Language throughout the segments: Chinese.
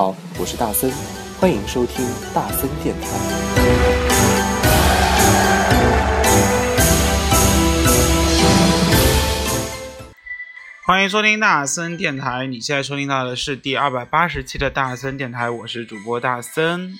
好，我是大森，欢迎收听大森电台。欢迎收听大森电台，你现在收听到的是第二百八十期的大森电台，我是主播大森。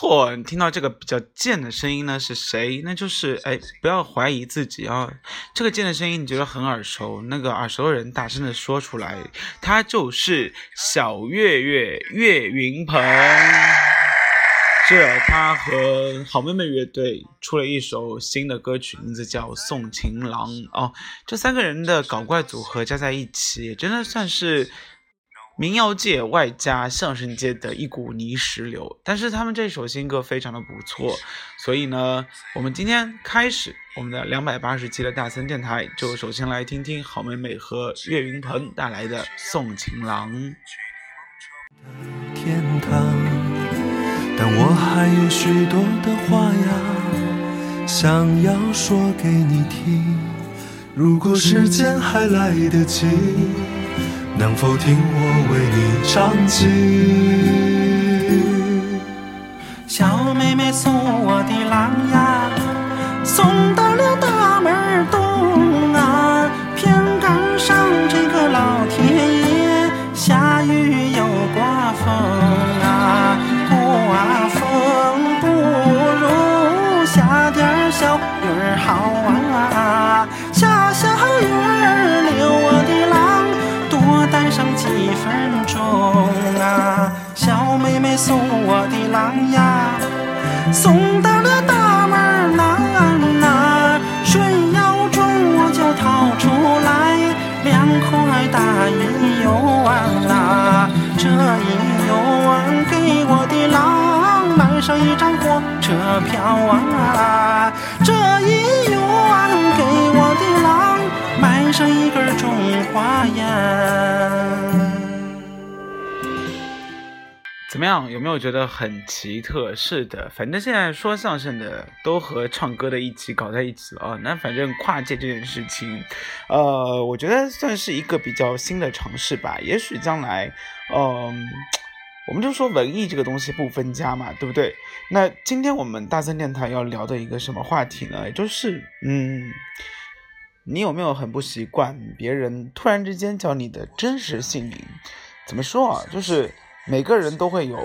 错，你听到这个比较贱的声音呢，是谁？那就是哎，不要怀疑自己啊！这个贱的声音你觉得很耳熟，那个耳熟的人大声的说出来，他就是小岳岳岳云鹏。是他和好妹妹乐队出了一首新的歌曲，名字叫《送情郎》哦。这三个人的搞怪组合加在一起，真的算是。民谣界外加相声界的一股泥石流，但是他们这首新歌非常的不错，所以呢，我们今天开始我们的两百八十期的大森电台，就首先来听听好妹妹和岳云鹏带来的《送情郎》。天堂，但我还有许多的话呀，想要说给你听，如果时间还来得及。能否听我为你唱起？小妹妹送我的郎呀，送到了大门南啊，水要重我就掏出来两块大银油啊，这一油给我的郎买上一张火车票啊，这一油给我的郎。买上一根中华烟。怎么样？有没有觉得很奇特？是的，反正现在说相声的都和唱歌的一起搞在一起了啊。那反正跨界这件事情，呃，我觉得算是一个比较新的尝试吧。也许将来，嗯，我们就说文艺这个东西不分家嘛，对不对？那今天我们大森电台要聊的一个什么话题呢？就是，嗯。你有没有很不习惯别人突然之间叫你的真实姓名？怎么说啊？就是每个人都会有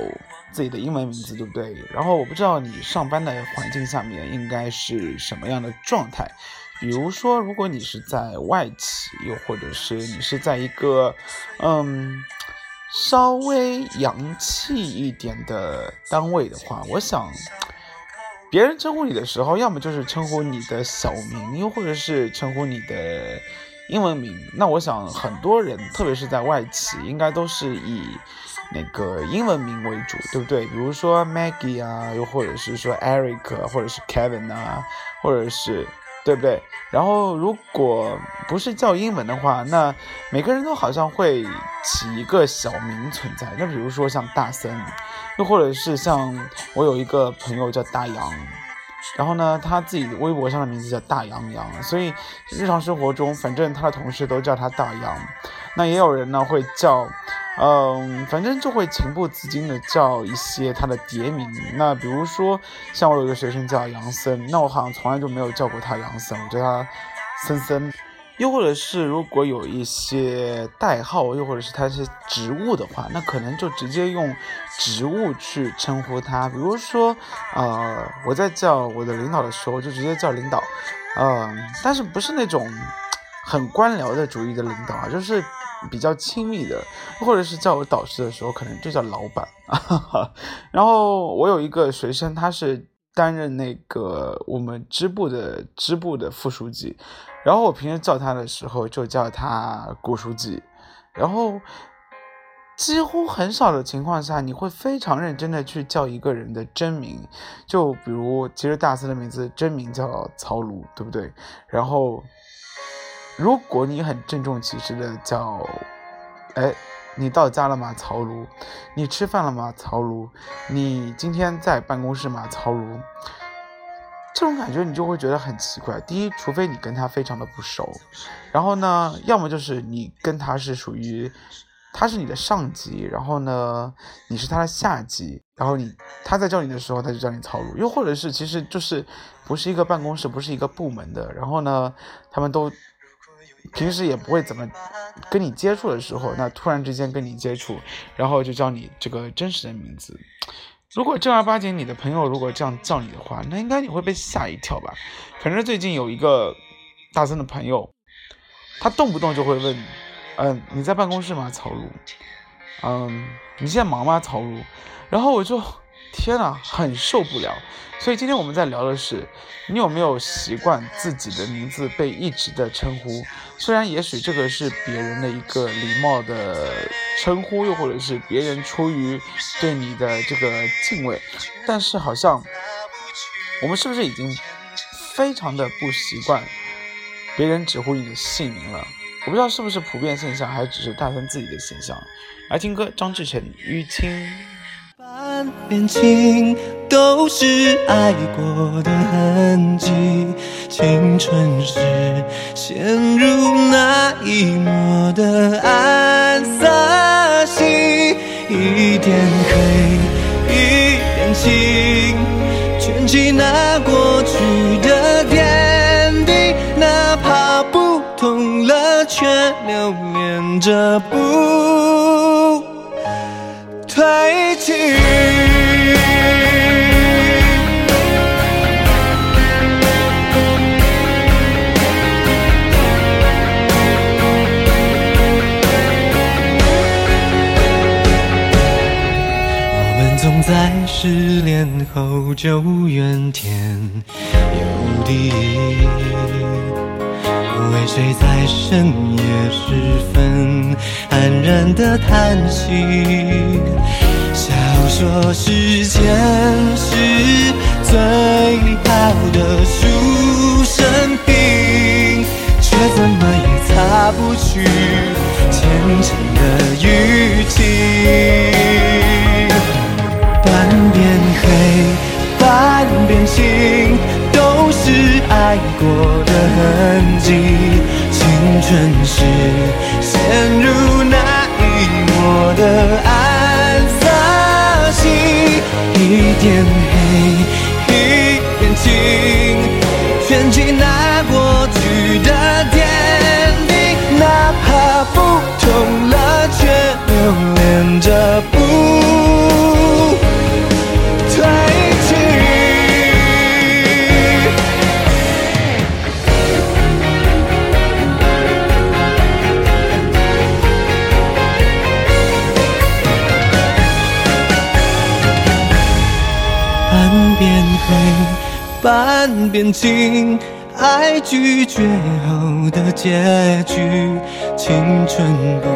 自己的英文名字，对不对？然后我不知道你上班的环境下面应该是什么样的状态。比如说，如果你是在外企，又或者是你是在一个嗯稍微洋气一点的单位的话，我想。别人称呼你的时候，要么就是称呼你的小名，又或者是称呼你的英文名。那我想很多人，特别是在外企，应该都是以那个英文名为主，对不对？比如说 Maggie 啊，又或者是说 Eric，或者是 Kevin 啊，或者是对不对？然后如果不是叫英文的话，那每个人都好像会起一个小名存在。那比如说像大森。又或者是像我有一个朋友叫大洋，然后呢，他自己微博上的名字叫大洋洋，所以日常生活中，反正他的同事都叫他大洋。那也有人呢会叫，嗯，反正就会情不自禁的叫一些他的叠名。那比如说，像我有一个学生叫杨森，那我好像从来就没有叫过他杨森，我叫他森森。又或者是如果有一些代号，又或者是他是职务的话，那可能就直接用职务去称呼他。比如说，呃，我在叫我的领导的时候，就直接叫领导，嗯，但是不是那种很官僚的主义的领导啊，就是比较亲密的，或者是叫我导师的时候，可能就叫老板。然后我有一个学生，他是担任那个我们支部的支部的副书记，然后我平时叫他的时候就叫他顾书记，然后。几乎很少的情况下，你会非常认真的去叫一个人的真名，就比如，其实大四的名字真名叫曹卢，对不对？然后，如果你很郑重其事的叫，哎，你到家了吗？曹卢，你吃饭了吗？曹卢，你今天在办公室吗？曹卢，这种感觉你就会觉得很奇怪。第一，除非你跟他非常的不熟，然后呢，要么就是你跟他是属于。他是你的上级，然后呢，你是他的下级，然后你他在叫你的时候，他就叫你曹如，又或者是其实就是不是一个办公室，不是一个部门的，然后呢，他们都平时也不会怎么跟你接触的时候，那突然之间跟你接触，然后就叫你这个真实的名字。如果正儿八经你的朋友如果这样叫你的话，那应该你会被吓一跳吧？反正最近有一个大森的朋友，他动不动就会问。嗯，你在办公室吗，曹卢？嗯，你现在忙吗，曹卢？然后我就，天呐，很受不了。所以今天我们在聊的是，你有没有习惯自己的名字被一直的称呼？虽然也许这个是别人的一个礼貌的称呼，又或者是别人出于对你的这个敬畏，但是好像我们是不是已经非常的不习惯别人直呼你的姓名了？我不知道是不是普遍现象，还是只是大森自己的现象。来听歌，张志成《淤青》。半边情都是爱过的痕迹，青春时陷入那一抹的暗色系，一点黑，一点青，卷起那过去的点滴，哪怕不痛了。却留恋着不褪去。后就怨天尤地。为谁在深夜时分黯然的叹息？笑说时间是最好的书生一半边青，爱拒绝后的结局，青春不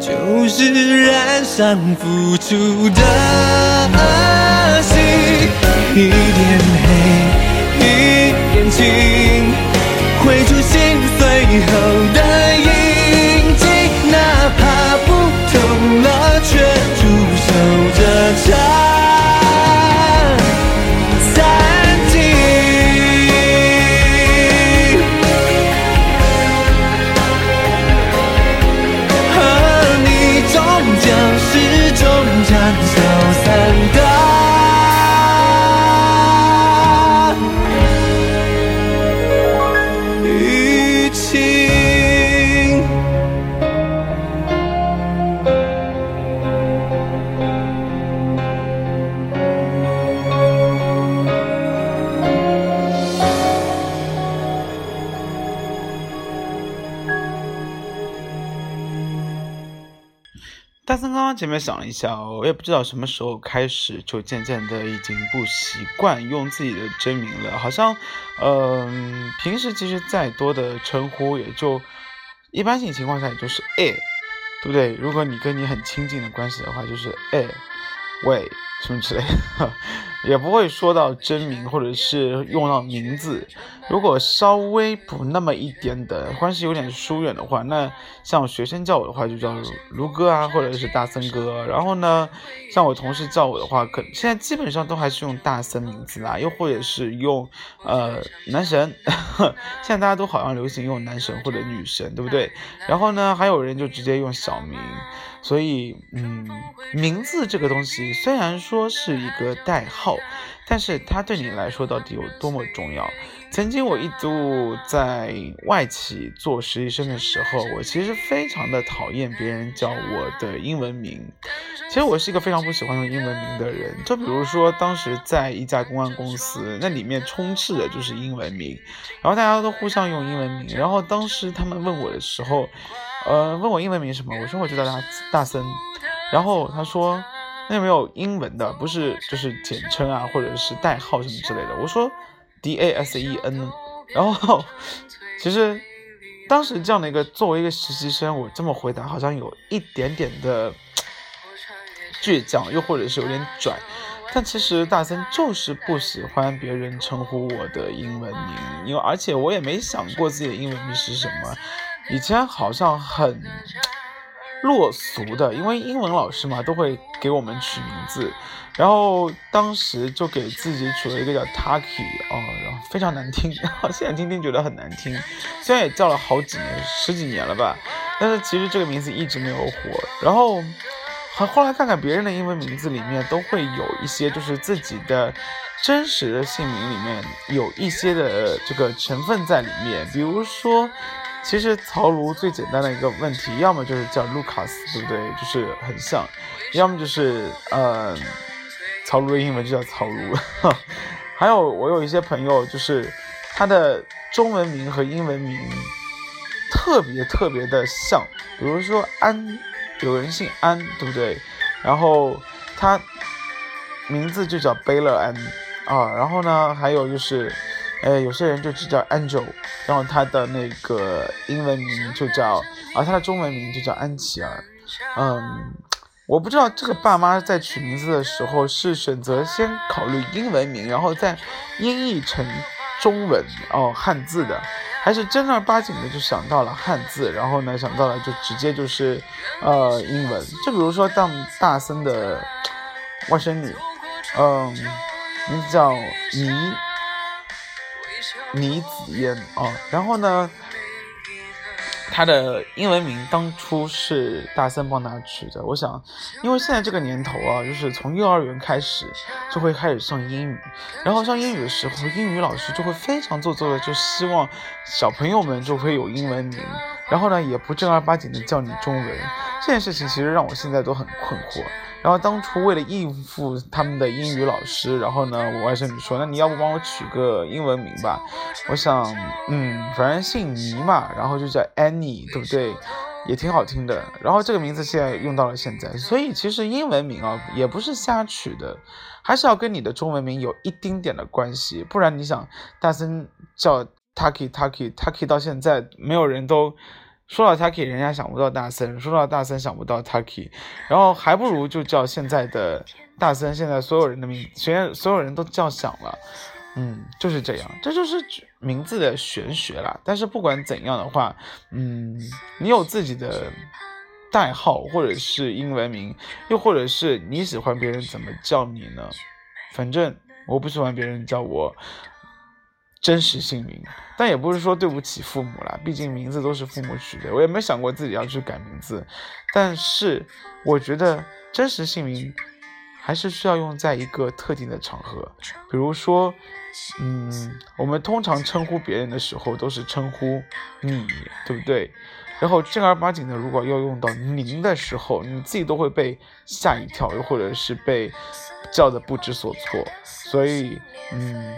就是染上付出的恶习？一点黑，一点青，绘出心碎后的印记，哪怕不痛了，却驻守着前面想了一下，我也不知道什么时候开始，就渐渐的已经不习惯用自己的真名了。好像，嗯，平时其实再多的称呼，也就一般性情况下也就是哎，对不对？如果你跟你很亲近的关系的话，就是哎，喂。什么之类的，也不会说到真名或者是用到名字。如果稍微不那么一点的关系有点疏远的话，那像学生叫我的话就叫卢哥啊，或者是大森哥。然后呢，像我同事叫我的话，可现在基本上都还是用大森名字啦，又或者是用呃男神。现在大家都好像流行用男神或者女神，对不对？然后呢，还有人就直接用小名。所以，嗯，名字这个东西虽然说是一个代号，但是它对你来说到底有多么重要？曾经我一度在外企做实习生的时候，我其实非常的讨厌别人叫我的英文名。其实我是一个非常不喜欢用英文名的人。就比如说，当时在一家公关公司，那里面充斥的就是英文名，然后大家都互相用英文名。然后当时他们问我的时候，呃，问我英文名什么？我说我就叫大大森，然后他说那有没有英文的？不是就是简称啊，或者是代号什么之类的？我说 D A S E N。然后其实当时这样的一个作为一个实习生，我这么回答好像有一点点的倔强，又或者是有点拽。但其实大森就是不喜欢别人称呼我的英文名，因为而且我也没想过自己的英文名是什么。以前好像很落俗的，因为英文老师嘛都会给我们取名字，然后当时就给自己取了一个叫 Taki 哦，然后非常难听，现在听听觉得很难听，虽然也叫了好几年，十几年了吧，但是其实这个名字一直没有火。然后后来看看别人的英文名字里面都会有一些，就是自己的真实的姓名里面有一些的这个成分在里面，比如说。其实曹卢最简单的一个问题，要么就是叫卢卡斯，对不对？就是很像，要么就是呃，曹卢的英文就叫曹卢。还有我有一些朋友，就是他的中文名和英文名特别特别的像，比如说安，有人姓安，对不对？然后他名字就叫贝勒安啊。然后呢，还有就是。哎，有些人就只叫 Angel，然后他的那个英文名就叫，而他的中文名就叫安琪儿。嗯，我不知道这个爸妈在取名字的时候是选择先考虑英文名，然后再音译成中文哦汉字的，还是正儿八经的就想到了汉字，然后呢想到了就直接就是呃英文。就比如说当大森的外甥女，嗯，名字叫倪。倪子嫣啊，然后呢，她的英文名当初是大森帮她取的。我想，因为现在这个年头啊，就是从幼儿园开始就会开始上英语，然后上英语的时候，英语老师就会非常做作的，就希望小朋友们就会有英文名，然后呢，也不正儿八经的叫你中文。这件事情其实让我现在都很困惑。然后当初为了应付他们的英语老师，然后呢，我外甥女说：“那你要不帮我取个英文名吧？”我想，嗯，反正姓倪嘛，然后就叫 Annie，对不对？也挺好听的。然后这个名字现在用到了现在，所以其实英文名啊也不是瞎取的，还是要跟你的中文名有一丁点的关系，不然你想，大森叫 Taki Taki Taki 到现在没有人都。说到 Taki，人家想不到大森；说到大森，想不到 Taki，然后还不如就叫现在的大森。现在所有人的名，现在所有人都叫响了，嗯，就是这样，这就是名字的玄学啦。但是不管怎样的话，嗯，你有自己的代号，或者是英文名，又或者是你喜欢别人怎么叫你呢？反正我不喜欢别人叫我。真实姓名，但也不是说对不起父母啦，毕竟名字都是父母取的，我也没想过自己要去改名字。但是我觉得真实姓名还是需要用在一个特定的场合，比如说，嗯，我们通常称呼别人的时候都是称呼你，对不对？然后正儿八经的，如果要用到您的时候，你自己都会被吓一跳，又或者是被叫的不知所措。所以，嗯。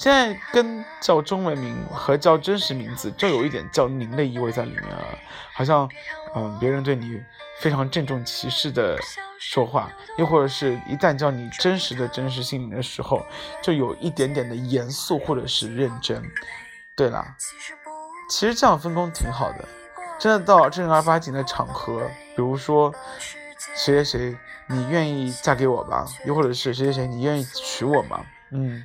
现在跟叫中文名和叫真实名字，就有一点叫您的意味在里面了，好像，嗯，别人对你非常郑重其事的说话，又或者是一旦叫你真实的真实姓名的时候，就有一点点的严肃或者是认真。对啦，其实这样分工挺好的，真的到正儿八经的场合，比如说谁谁谁，你愿意嫁给我吧？又或者是谁谁谁，你愿意娶我吗？嗯，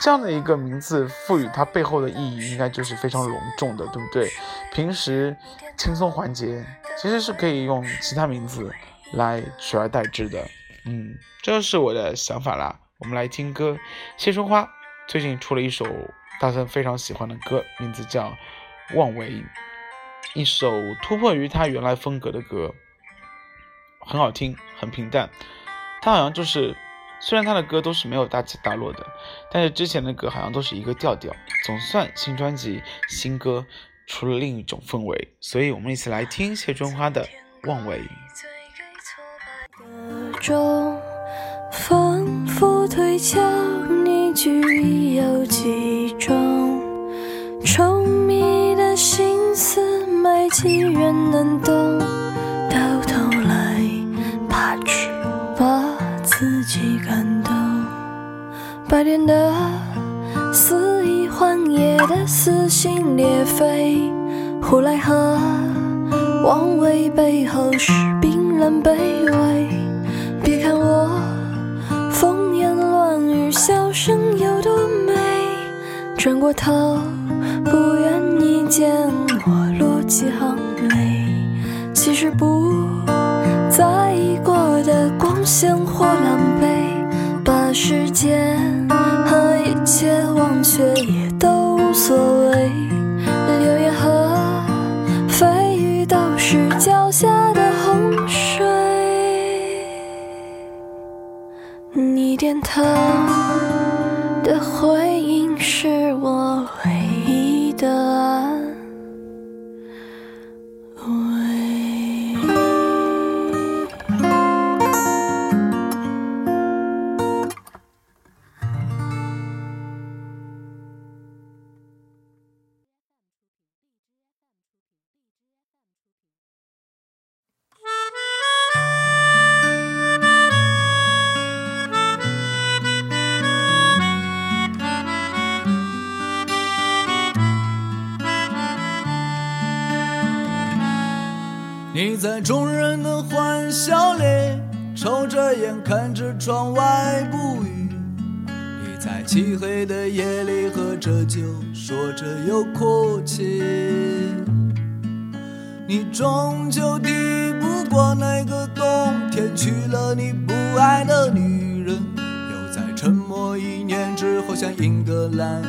这样的一个名字赋予它背后的意义，应该就是非常隆重的，对不对？平时轻松环节，其实是可以用其他名字来取而代之的。嗯，这就是我的想法啦。我们来听歌，谢春花最近出了一首。大森非常喜欢的歌，名字叫《妄为》，一首突破于他原来风格的歌，很好听，很平淡。他好像就是，虽然他的歌都是没有大起大落的，但是之前的歌好像都是一个调调。总算新专辑、新歌出了另一种氛围，所以我们一起来听谢春花的《妄为》。反复推敲，你具有几种？稠密的心思，没几人能懂。白天的肆意幻夜的撕心裂肺，呼来和妄为背后是冰冷卑微。别看我疯言乱语。笑声有多美？转过头，不愿你见我落几行泪。其实不在意过的光鲜或狼狈，把时间忘却也都无所谓。流言和蜚语都是脚下的洪水。你点头。的回应是黑的夜里喝着酒，说着又哭泣。你终究抵不过那个冬天，娶了你不爱的女人，又在沉默一年之后向英格兰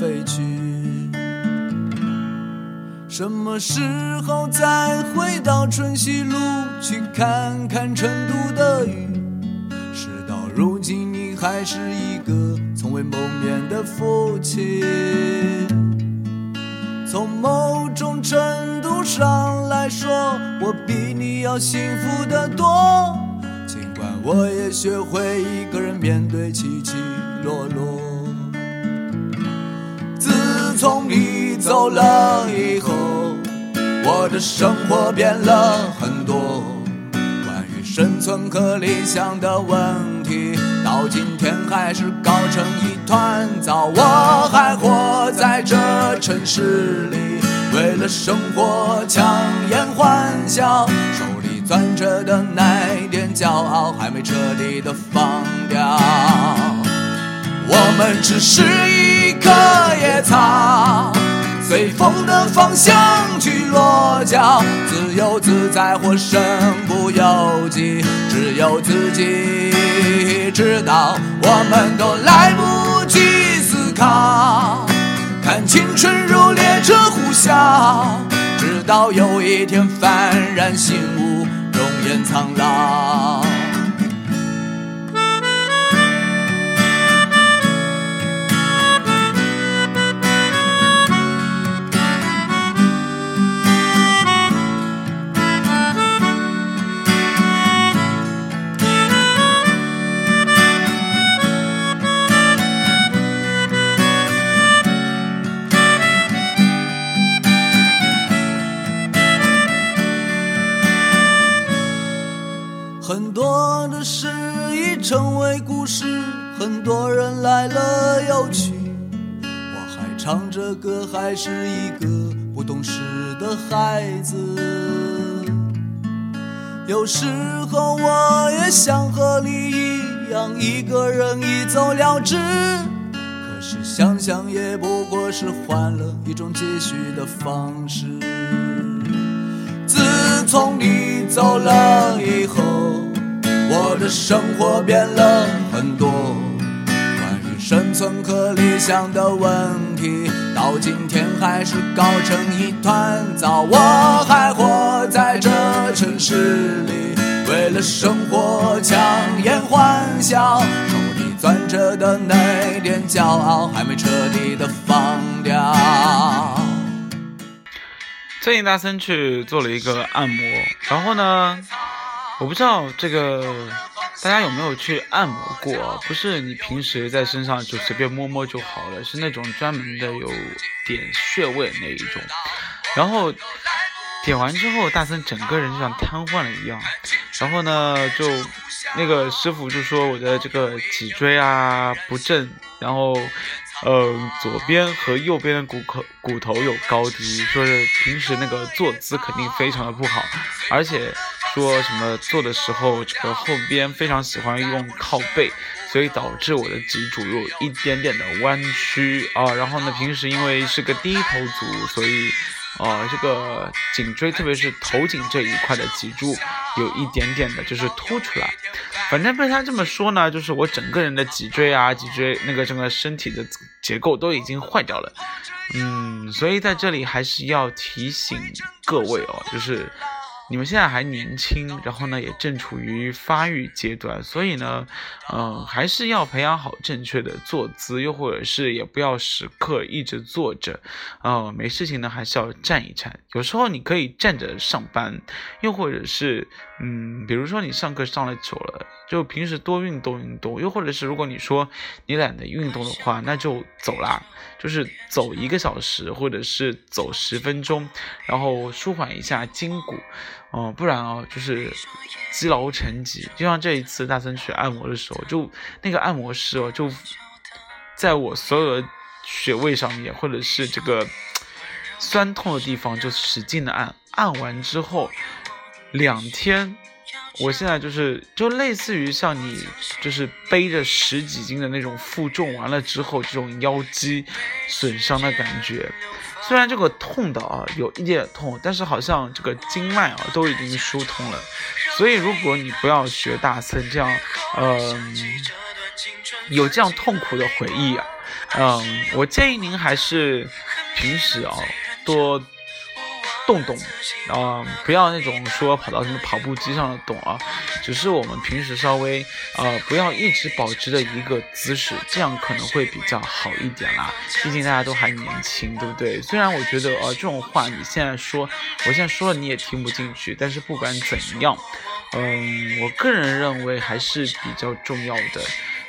飞去。什么时候再回到春熙路去看看成都的雨？事到如今，你还是一个从未谋面的父亲。从某种程度上来说，我比你要幸福得多。尽管我也学会一个人面对起起落落。自从你走了以后，我的生活变了很多。关于生存和理想的问题，到今天还是搞成一团糟。我还活在这城市里，为了生活强颜欢笑，手里攥着的那点骄傲，还没彻底的放掉。我们只是一棵野草，随风的方向去落脚，自由自在或身不由己，只有自己知道。我们都来不及思考，看青春如列车呼啸，直到有一天幡然醒悟，容颜苍老。唱着歌，还是一个不懂事的孩子。有时候我也想和你一样，一个人一走了之。可是想想也不过是换了一种继续的方式。自从你走了以后，我的生活变了很多。关于生存和理想的问题，到今天还是搞成一团糟。我还活在这城市里，为了生活强颜欢笑，手里攥着的那点骄傲，还没彻底的放掉。最近大森去做了一个按摩，然后呢，我不知道这个大家有没有去按摩过？不是你平时在身上就随便摸摸就好了，是那种专门的有点穴位那一种。然后点完之后，大森整个人就像瘫痪了一样。然后呢，就那个师傅就说我的这个脊椎啊不正，然后。嗯，左边和右边的骨口骨头有高低，说是平时那个坐姿肯定非常的不好，而且说什么做的时候这个后边非常喜欢用靠背，所以导致我的脊柱有一点点的弯曲啊。然后呢，平时因为是个低头族，所以。哦，这个颈椎，特别是头颈这一块的脊柱，有一点点的，就是凸出来。反正被他这么说呢，就是我整个人的脊椎啊，脊椎那个整个身体的结构都已经坏掉了。嗯，所以在这里还是要提醒各位哦，就是。你们现在还年轻，然后呢也正处于发育阶段，所以呢，嗯，还是要培养好正确的坐姿，又或者是也不要时刻一直坐着，啊，没事情呢还是要站一站。有时候你可以站着上班，又或者是，嗯，比如说你上课上了久了，就平时多运动运动，又或者是如果你说你懒得运动的话，那就走啦，就是走一个小时，或者是走十分钟，然后舒缓一下筋骨。哦，不然哦，就是积劳成疾。就像这一次大森去按摩的时候，就那个按摩师哦，就在我所有的穴位上面，或者是这个酸痛的地方，就使劲的按。按完之后，两天，我现在就是就类似于像你就是背着十几斤的那种负重，完了之后这种腰肌损伤的感觉。虽然这个痛的啊有一点痛，但是好像这个经脉啊都已经疏通了，所以如果你不要学大森这样，嗯，有这样痛苦的回忆啊，嗯，我建议您还是平时啊多。动动，啊，不要那种说跑到什么跑步机上动啊，只是我们平时稍微，呃，不要一直保持的一个姿势，这样可能会比较好一点啦。毕竟大家都还年轻，对不对？虽然我觉得，呃，这种话你现在说，我现在说了你也听不进去，但是不管怎样，嗯，我个人认为还是比较重要的，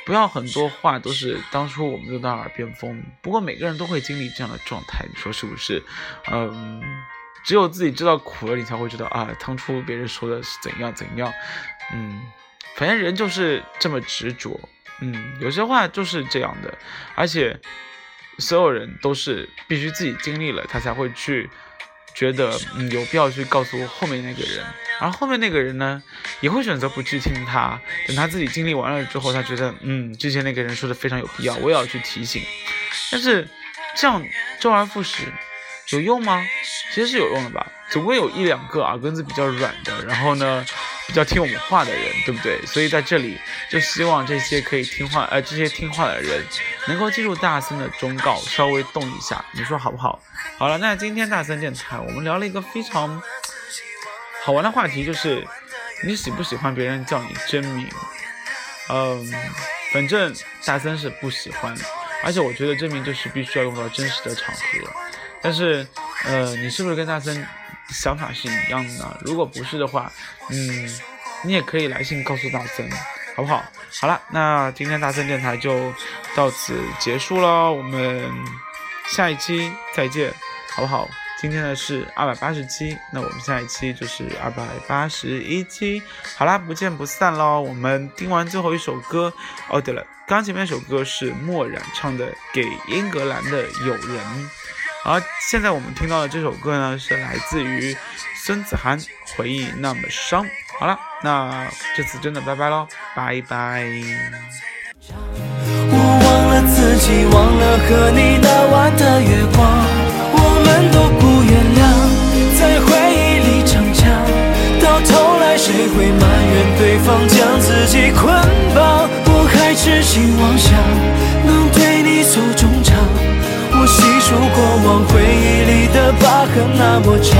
不要很多话都是当初我们就当耳边风。不过每个人都会经历这样的状态，你说是不是？嗯。只有自己知道苦了，你才会知道啊，当初别人说的是怎样怎样，嗯，反正人就是这么执着，嗯，有些话就是这样的，而且所有人都是必须自己经历了，他才会去觉得，嗯，有必要去告诉后面那个人，而后面那个人呢，也会选择不去听他，等他自己经历完了之后，他觉得，嗯，之前那个人说的非常有必要，我也要去提醒，但是这样周而复始。有用吗？其实是有用的吧，总归有一两个耳根子比较软的，然后呢，比较听我们话的人，对不对？所以在这里就希望这些可以听话，呃，这些听话的人能够记住大森的忠告，稍微动一下，你说好不好？好了，那今天大森电台我们聊了一个非常好玩的话题，就是你喜不喜欢别人叫你真名？嗯，反正大森是不喜欢，而且我觉得真名就是必须要用到真实的场合。但是，呃，你是不是跟大森想法是一样的呢？如果不是的话，嗯，你也可以来信告诉大森，好不好？好了，那今天大森电台就到此结束了，我们下一期再见，好不好？今天呢是二百八十期，那我们下一期就是二百八十一期。好啦，不见不散喽！我们听完最后一首歌。哦，对了，刚前面那首歌是墨染唱的《给英格兰的友人》，而现在我们听到的这首歌呢是来自于孙子涵，《回忆那么伤》。好了，那这次真的拜拜喽，拜拜。我忘了自己，忘了和你那晚的月光，我们都不原谅，在回忆里逞强，到头来谁会埋怨对方将自己捆绑？我还痴心妄想如果往回忆里的疤痕那么长